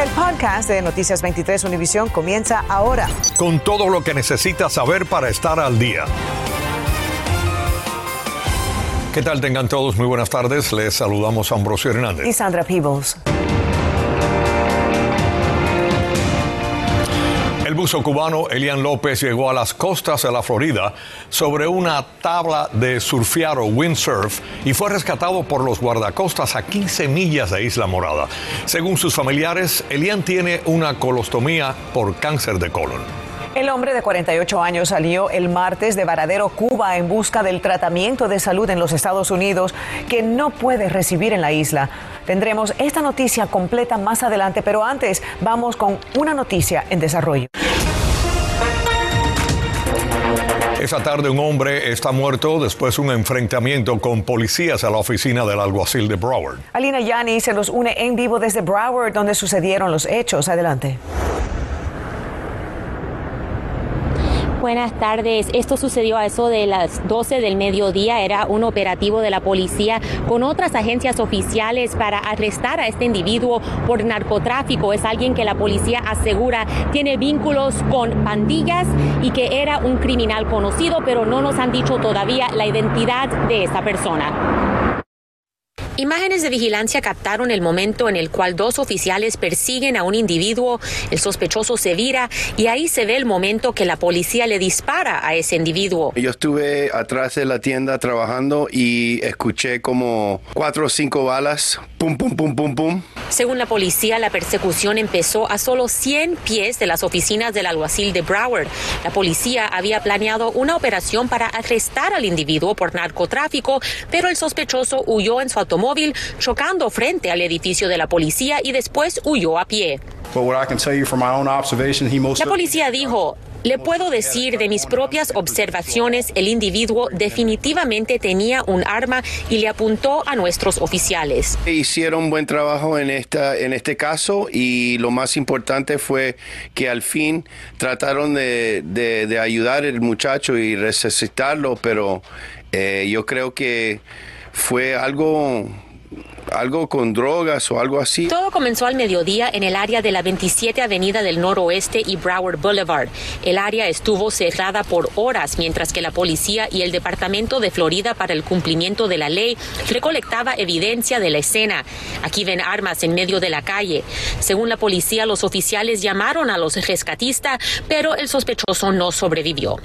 El podcast de Noticias 23 Univisión comienza ahora. Con todo lo que necesitas saber para estar al día. ¿Qué tal tengan todos? Muy buenas tardes. Les saludamos a Ambrosio Hernández. Y Sandra Peebles. Buzo cubano Elian López llegó a las costas de la Florida sobre una tabla de surfear o windsurf y fue rescatado por los guardacostas a 15 millas de Isla Morada. Según sus familiares, Elian tiene una colostomía por cáncer de colon. El hombre de 48 años salió el martes de Varadero, Cuba, en busca del tratamiento de salud en los Estados Unidos que no puede recibir en la isla. Tendremos esta noticia completa más adelante, pero antes vamos con una noticia en desarrollo. Esa tarde un hombre está muerto después de un enfrentamiento con policías a la oficina del alguacil de Broward. Alina Yani se nos une en vivo desde Broward, donde sucedieron los hechos. Adelante. Buenas tardes. Esto sucedió a eso de las 12 del mediodía. Era un operativo de la policía con otras agencias oficiales para arrestar a este individuo por narcotráfico. Es alguien que la policía asegura tiene vínculos con pandillas y que era un criminal conocido, pero no nos han dicho todavía la identidad de esa persona. Imágenes de vigilancia captaron el momento en el cual dos oficiales persiguen a un individuo, el sospechoso se vira y ahí se ve el momento que la policía le dispara a ese individuo. Yo estuve atrás de la tienda trabajando y escuché como cuatro o cinco balas, pum, pum, pum, pum, pum. Según la policía, la persecución empezó a solo 100 pies de las oficinas del alguacil de Broward. La policía había planeado una operación para arrestar al individuo por narcotráfico, pero el sospechoso huyó en su automóvil chocando frente al edificio de la policía y después huyó a pie. La policía dijo, le puedo decir de mis propias observaciones, el individuo definitivamente tenía un arma y le apuntó a nuestros oficiales. Hicieron buen trabajo en, esta, en este caso y lo más importante fue que al fin trataron de, de, ayudar al muchacho y resucitarlo, pero eh, yo creo que fue algo algo con drogas o algo así. Todo comenzó al mediodía en el área de la 27 Avenida del Noroeste y Broward Boulevard. El área estuvo cerrada por horas mientras que la policía y el Departamento de Florida para el cumplimiento de la ley recolectaba evidencia de la escena. Aquí ven armas en medio de la calle. Según la policía, los oficiales llamaron a los rescatistas, pero el sospechoso no sobrevivió.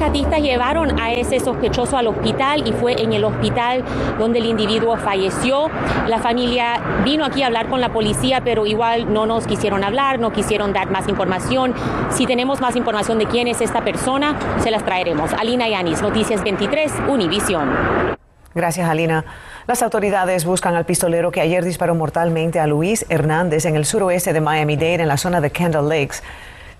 Rescatistas llevaron a ese sospechoso al hospital y fue en el hospital donde el individuo falleció. La familia vino aquí a hablar con la policía, pero igual no nos quisieron hablar, no quisieron dar más información. Si tenemos más información de quién es esta persona, se las traeremos. Alina Yanis, Noticias 23, Univisión. Gracias, Alina. Las autoridades buscan al pistolero que ayer disparó mortalmente a Luis Hernández en el suroeste de Miami-Dade, en la zona de Kendall Lakes.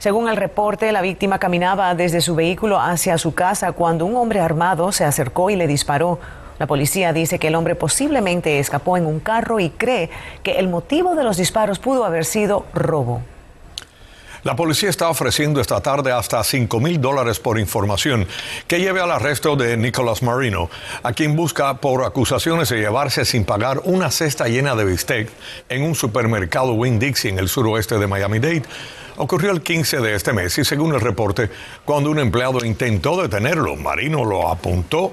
Según el reporte, la víctima caminaba desde su vehículo hacia su casa cuando un hombre armado se acercó y le disparó. La policía dice que el hombre posiblemente escapó en un carro y cree que el motivo de los disparos pudo haber sido robo. La policía está ofreciendo esta tarde hasta 5 mil dólares por información que lleve al arresto de Nicolás Marino, a quien busca por acusaciones de llevarse sin pagar una cesta llena de bistec en un supermercado Winn-Dixie en el suroeste de Miami-Dade ocurrió el 15 de este mes y según el reporte, cuando un empleado intentó detenerlo, Marino lo apuntó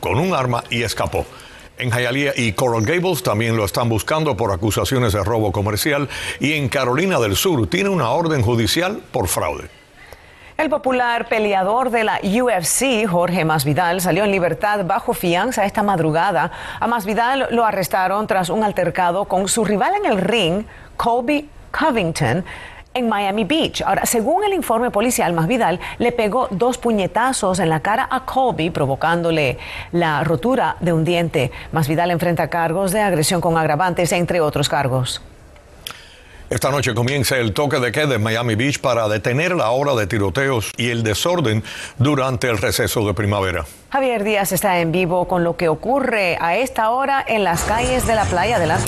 con un arma y escapó. En Hialeah y Coral Gables también lo están buscando por acusaciones de robo comercial y en Carolina del Sur tiene una orden judicial por fraude. El popular peleador de la UFC, Jorge Masvidal, salió en libertad bajo fianza esta madrugada. A Masvidal lo arrestaron tras un altercado con su rival en el ring, Colby Covington en Miami Beach. Ahora, según el informe policial, Masvidal le pegó dos puñetazos en la cara a Colby, provocándole la rotura de un diente. Masvidal enfrenta cargos de agresión con agravantes, entre otros cargos. Esta noche comienza el toque de queda en Miami Beach para detener la hora de tiroteos y el desorden durante el receso de primavera. Javier Díaz está en vivo con lo que ocurre a esta hora en las calles de la playa de las...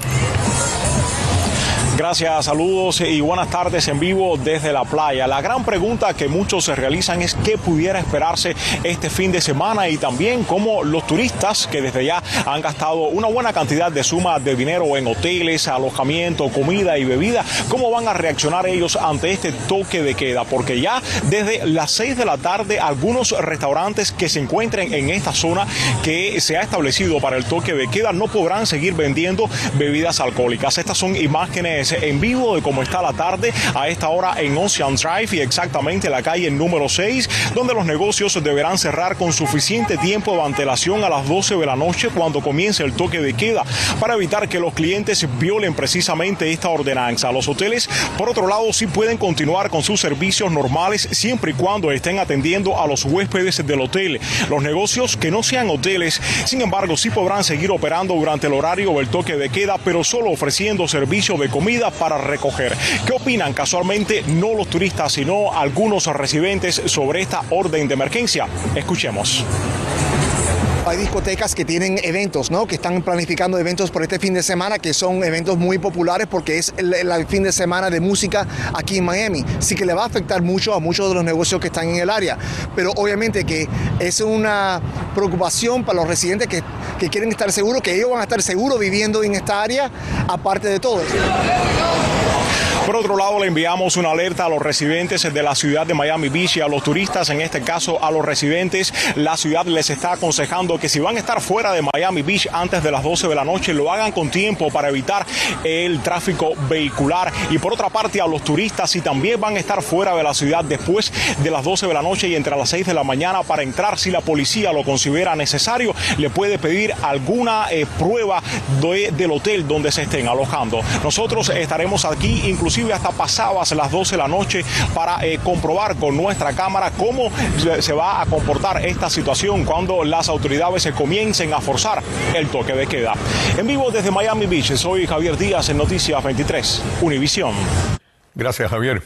Gracias, saludos y buenas tardes en vivo desde la playa. La gran pregunta que muchos se realizan es qué pudiera esperarse este fin de semana y también cómo los turistas que desde ya han gastado una buena cantidad de suma de dinero en hoteles, alojamiento, comida y bebida, cómo van a reaccionar ellos ante este toque de queda, porque ya desde las 6 de la tarde algunos restaurantes que se encuentren en esta zona que se ha establecido para el toque de queda no podrán seguir vendiendo bebidas alcohólicas. Estas son imágenes en vivo de cómo está la tarde a esta hora en Ocean Drive y exactamente la calle número 6, donde los negocios deberán cerrar con suficiente tiempo de antelación a las 12 de la noche cuando comience el toque de queda para evitar que los clientes violen precisamente esta ordenanza. Los hoteles, por otro lado, sí pueden continuar con sus servicios normales siempre y cuando estén atendiendo a los huéspedes del hotel. Los negocios que no sean hoteles, sin embargo, sí podrán seguir operando durante el horario del toque de queda, pero solo ofreciendo servicio de comida para recoger. ¿Qué opinan casualmente no los turistas, sino algunos residentes sobre esta orden de emergencia? Escuchemos hay discotecas que tienen eventos, ¿no? Que están planificando eventos por este fin de semana, que son eventos muy populares porque es el, fin de semana de música aquí en Miami. Sí que le va a afectar mucho a muchos de los negocios que están en el área. Pero obviamente que es una preocupación para los residentes que, que quieren estar seguros, que ellos van a estar seguros viviendo en esta área, aparte de todo. Por otro lado, le enviamos una alerta a los residentes de la ciudad de Miami Beach y a los turistas, en este caso a los residentes. La ciudad les está aconsejando que si van a estar fuera de Miami Beach antes de las 12 de la noche, lo hagan con tiempo para evitar el tráfico vehicular. Y por otra parte, a los turistas, si también van a estar fuera de la ciudad después de las 12 de la noche y entre las 6 de la mañana para entrar, si la policía lo considera necesario, le puede pedir alguna eh, prueba del hotel donde se estén alojando. Nosotros estaremos aquí, inclusive hasta pasadas las 12 de la noche para eh, comprobar con nuestra cámara cómo se va a comportar esta situación cuando las autoridades se comiencen a forzar el toque de queda. En vivo desde Miami Beach, soy Javier Díaz en Noticias 23, Univisión. Gracias, Javier.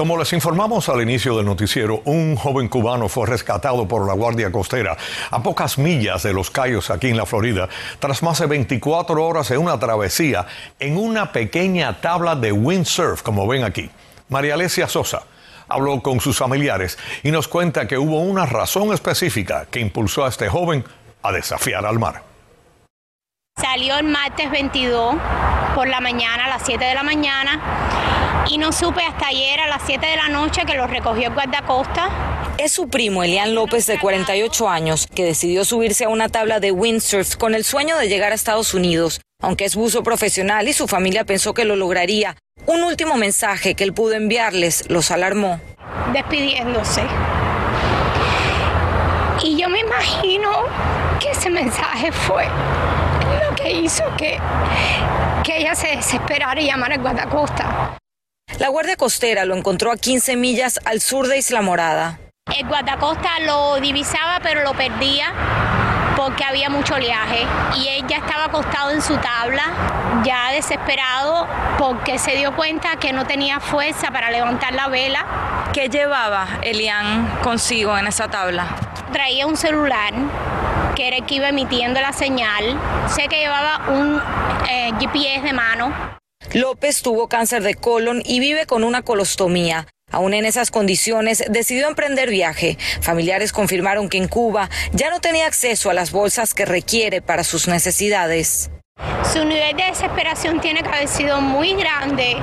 Como les informamos al inicio del noticiero, un joven cubano fue rescatado por la Guardia Costera a pocas millas de Los Cayos, aquí en la Florida, tras más de 24 horas en una travesía en una pequeña tabla de windsurf, como ven aquí. María Alesia Sosa habló con sus familiares y nos cuenta que hubo una razón específica que impulsó a este joven a desafiar al mar. Salió el martes 22 por la mañana, a las 7 de la mañana, y no supe hasta ayer a las 7 de la noche que lo recogió el guardacosta. Es su primo Elian López de 48 años que decidió subirse a una tabla de windsurf con el sueño de llegar a Estados Unidos. Aunque es buzo profesional y su familia pensó que lo lograría, un último mensaje que él pudo enviarles los alarmó. Despidiéndose. Y yo me imagino que ese mensaje fue que hizo que, que ella se desesperara y llamara al guardacosta. La Guardia Costera lo encontró a 15 millas al sur de Isla Morada. El guardacosta lo divisaba pero lo perdía porque había mucho oleaje y él ya estaba acostado en su tabla, ya desesperado porque se dio cuenta que no tenía fuerza para levantar la vela. ¿Qué llevaba Elian consigo en esa tabla? Traía un celular que era el que iba emitiendo la señal. Sé que llevaba un eh, GPS de mano. López tuvo cáncer de colon y vive con una colostomía. Aún en esas condiciones, decidió emprender viaje. Familiares confirmaron que en Cuba ya no tenía acceso a las bolsas que requiere para sus necesidades. Su nivel de desesperación tiene que haber sido muy grande.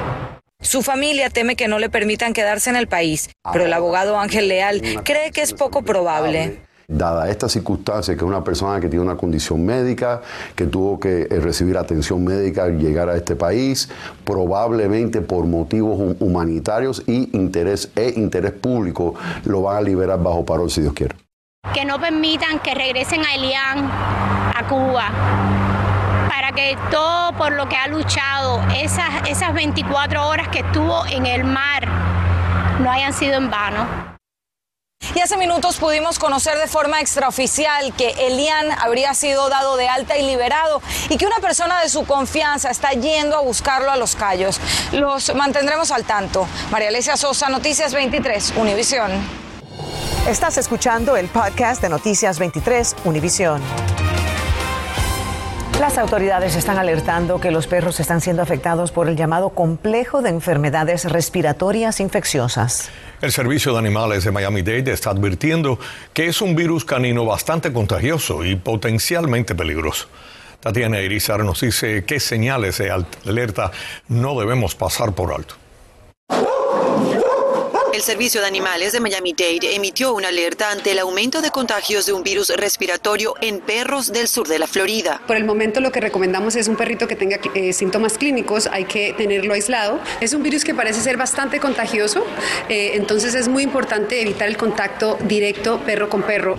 Su familia teme que no le permitan quedarse en el país, pero el abogado Ángel Leal cree que es poco probable dada esta circunstancia que una persona que tiene una condición médica, que tuvo que eh, recibir atención médica al llegar a este país, probablemente por motivos humanitarios y interés, e interés público, lo van a liberar bajo parol si Dios quiere. Que no permitan que regresen a Elián, a Cuba, para que todo por lo que ha luchado, esas, esas 24 horas que estuvo en el mar, no hayan sido en vano. Y hace minutos pudimos conocer de forma extraoficial que Elian habría sido dado de alta y liberado y que una persona de su confianza está yendo a buscarlo a los callos. Los mantendremos al tanto. María Alesia Sosa, Noticias 23, Univisión. Estás escuchando el podcast de Noticias 23, Univisión. Las autoridades están alertando que los perros están siendo afectados por el llamado complejo de enfermedades respiratorias infecciosas. El Servicio de Animales de Miami-Dade está advirtiendo que es un virus canino bastante contagioso y potencialmente peligroso. Tatiana Irizar nos dice qué señales de alerta no debemos pasar por alto. El Servicio de Animales de Miami-Dade emitió una alerta ante el aumento de contagios de un virus respiratorio en perros del sur de la Florida. Por el momento lo que recomendamos es un perrito que tenga eh, síntomas clínicos, hay que tenerlo aislado. Es un virus que parece ser bastante contagioso, eh, entonces es muy importante evitar el contacto directo perro con perro.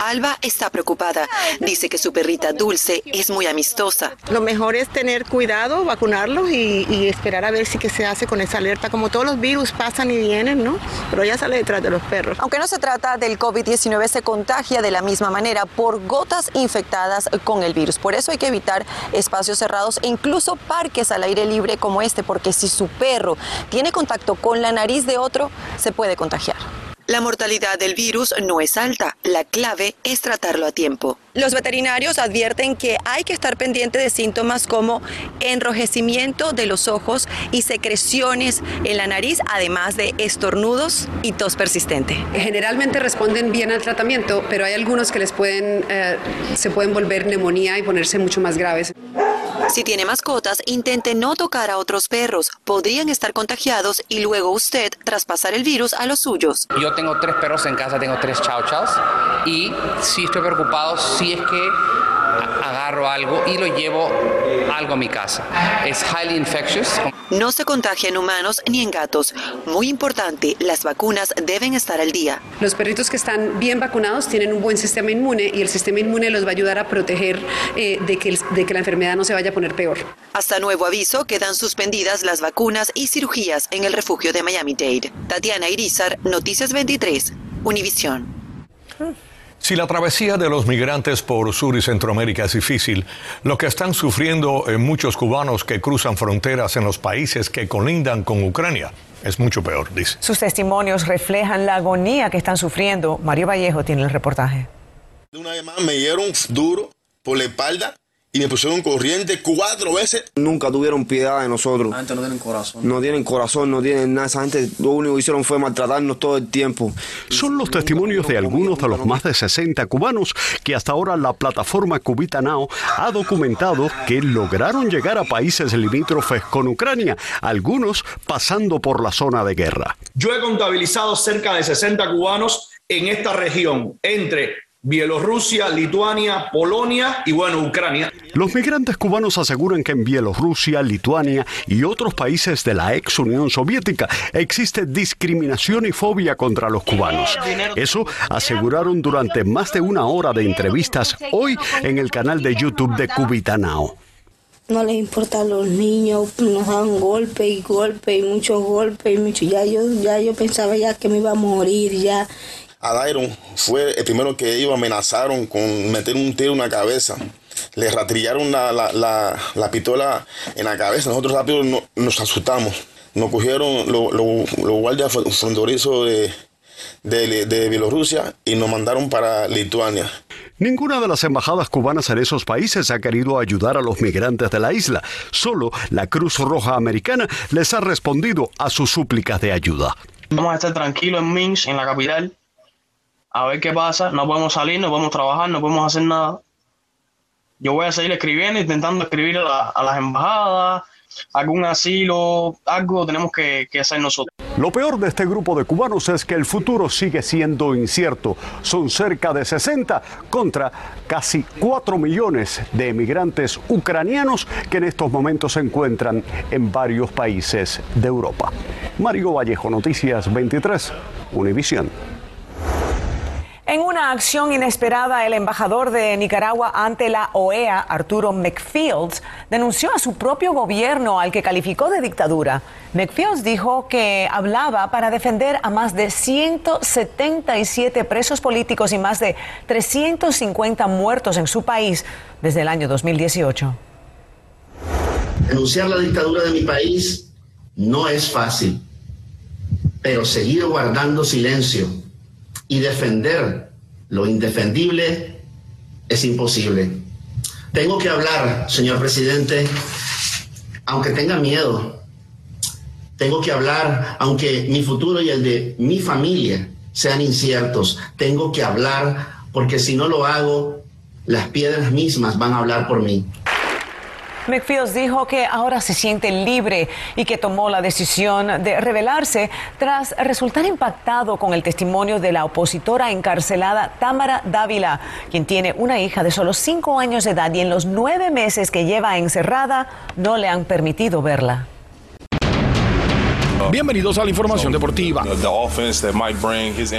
Alba está preocupada. Dice que su perrita Dulce es muy amistosa. Lo mejor es tener cuidado, vacunarlos y, y esperar a ver si qué se hace con esa alerta. Como todos los virus pasan y vienen ¿no? Pero ya sale detrás de los perros. Aunque no se trata del COVID-19, se contagia de la misma manera por gotas infectadas con el virus. Por eso hay que evitar espacios cerrados e incluso parques al aire libre como este, porque si su perro tiene contacto con la nariz de otro, se puede contagiar. La mortalidad del virus no es alta. La clave es tratarlo a tiempo. Los veterinarios advierten que hay que estar pendiente de síntomas como enrojecimiento de los ojos y secreciones en la nariz, además de estornudos y tos persistente. Generalmente responden bien al tratamiento, pero hay algunos que les pueden, eh, se pueden volver neumonía y ponerse mucho más graves. Si tiene mascotas, intente no tocar a otros perros. Podrían estar contagiados y luego usted traspasar el virus a los suyos. Yo tengo tres perros en casa, tengo tres chau chaus y sí estoy preocupado si es que agarro algo y lo llevo algo a mi casa. Es highly infectious. No se contagia en humanos ni en gatos. Muy importante, las vacunas deben estar al día. Los perritos que están bien vacunados tienen un buen sistema inmune y el sistema inmune los va a ayudar a proteger eh, de, que de que la enfermedad no se vaya a poner peor. Hasta nuevo aviso quedan suspendidas las vacunas y cirugías en el refugio de Miami-Dade. Tatiana Irizar, Noticias 23, Univisión. Si la travesía de los migrantes por Sur y Centroamérica es difícil, lo que están sufriendo muchos cubanos que cruzan fronteras en los países que colindan con Ucrania es mucho peor, dice. Sus testimonios reflejan la agonía que están sufriendo. Mario Vallejo tiene el reportaje. Una vez más me dieron duro por la espalda y me pusieron corriente cuatro veces. Nunca tuvieron piedad de nosotros. La gente no tienen corazón. No tienen corazón, no tienen nada. Esa gente lo único que hicieron fue maltratarnos todo el tiempo. Son los testimonios de algunos de los más de 60 cubanos que hasta ahora la plataforma Cubita Now ha documentado que lograron llegar a países limítrofes con Ucrania, algunos pasando por la zona de guerra. Yo he contabilizado cerca de 60 cubanos en esta región, entre Bielorrusia, Lituania, Polonia y bueno, Ucrania. Los migrantes cubanos aseguran que en Bielorrusia, Lituania y otros países de la ex Unión Soviética existe discriminación y fobia contra los cubanos. Eso aseguraron durante más de una hora de entrevistas hoy en el canal de YouTube de Cubitanao. No les importa a los niños, nos dan golpe y golpe y muchos golpes y mucho. Ya yo, ya yo pensaba ya que me iba a morir ya a Dairon fue el primero que ellos amenazaron con meter un tiro en la cabeza. Le ratrillaron la, la, la, pistola en la cabeza. Nosotros rápido nos asustamos. Nos cogieron los guardias fronterizos de, de, de, Bielorrusia y nos mandaron para Lituania. Ninguna de las embajadas cubanas en esos países ha querido ayudar a los migrantes de la isla. Solo la Cruz Roja Americana les ha respondido a sus súplicas de ayuda. Vamos a estar tranquilos en Minsk, en la capital, a ver qué pasa. No podemos salir, no podemos trabajar, no podemos hacer nada. Yo voy a seguir escribiendo, intentando escribir a, las embajadas, algún asilo, algo tenemos que, hacer nosotros. Lo peor de este grupo de cubanos es que el futuro sigue siendo incierto. Son cerca de 60 contra casi 4 millones de emigrantes ucranianos que en estos momentos se encuentran en varios países de Europa. Mario Vallejo, Noticias 23, Univisión. En una acción inesperada, el embajador de Nicaragua ante la OEA, Arturo McFields, denunció a su propio gobierno al que calificó de dictadura. McFields dijo que hablaba para defender a más de 177 presos políticos y más de 350 muertos en su país desde el año 2018. Denunciar la dictadura de mi país no es fácil, pero seguir guardando silencio y defender lo indefendible es imposible. Tengo que hablar, señor presidente, aunque tenga miedo. Tengo que hablar, aunque mi futuro y el de mi familia sean inciertos. Tengo que hablar porque si no lo hago, las piedras mismas van a hablar por mí. McFields dijo que ahora se siente libre y que tomó la decisión de revelarse tras resultar impactado con el testimonio de la opositora encarcelada Tamara Dávila, quien tiene una hija de solo cinco años de edad y en los nueve meses que lleva encerrada no le han permitido verla. Bienvenidos a la información deportiva.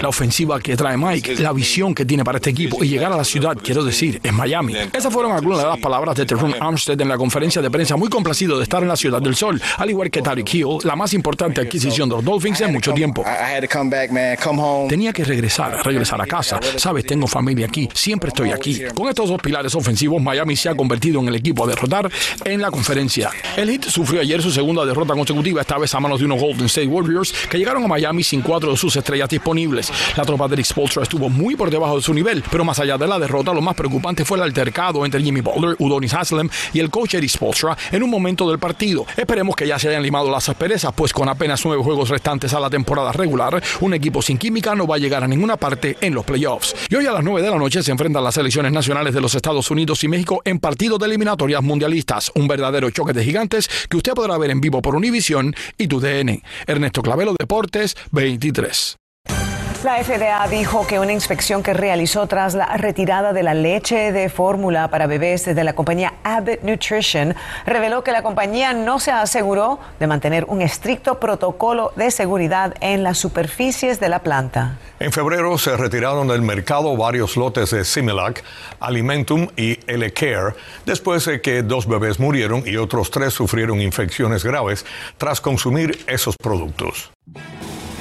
La ofensiva que trae Mike, la visión que tiene para este equipo y llegar a la ciudad, quiero decir, es Miami. Esas fueron algunas de las palabras de Teron Armstead en la conferencia de prensa, muy complacido de estar en la ciudad del sol, al igual que Tyreek Hill, la más importante adquisición de los Dolphins en mucho tiempo. Tenía que regresar, regresar a casa. Sabes, tengo familia aquí, siempre estoy aquí. Con estos dos pilares ofensivos, Miami se ha convertido en el equipo a derrotar en la conferencia. El Heat sufrió ayer su segunda derrota consecutiva, esta vez a manos de unos Golden State Warriors, que llegaron a Miami sin cuatro de sus estrellas disponibles. La tropa de Rick Spolstra estuvo muy por debajo de su nivel, pero más allá de la derrota, lo más preocupante fue el altercado entre Jimmy Butler, Udonis Haslem y el coach Eric Spolstra en un momento del partido. Esperemos que ya se hayan limado las asperezas, pues con apenas nueve juegos restantes a la temporada regular, un equipo sin química no va a llegar a ninguna parte en los playoffs. Y hoy a las nueve de la noche se enfrentan las selecciones nacionales de los Estados Unidos y México en partido de eliminatorias mundialistas, un verdadero choque de gigantes que usted podrá ver en vivo por Univision y tu DN. Ernesto Clavelo Deportes 23. La FDA dijo que una inspección que realizó tras la retirada de la leche de fórmula para bebés de la compañía Abbott Nutrition reveló que la compañía no se aseguró de mantener un estricto protocolo de seguridad en las superficies de la planta. En febrero se retiraron del mercado varios lotes de Similac, Alimentum y L-Care después de que dos bebés murieron y otros tres sufrieron infecciones graves tras consumir esos productos.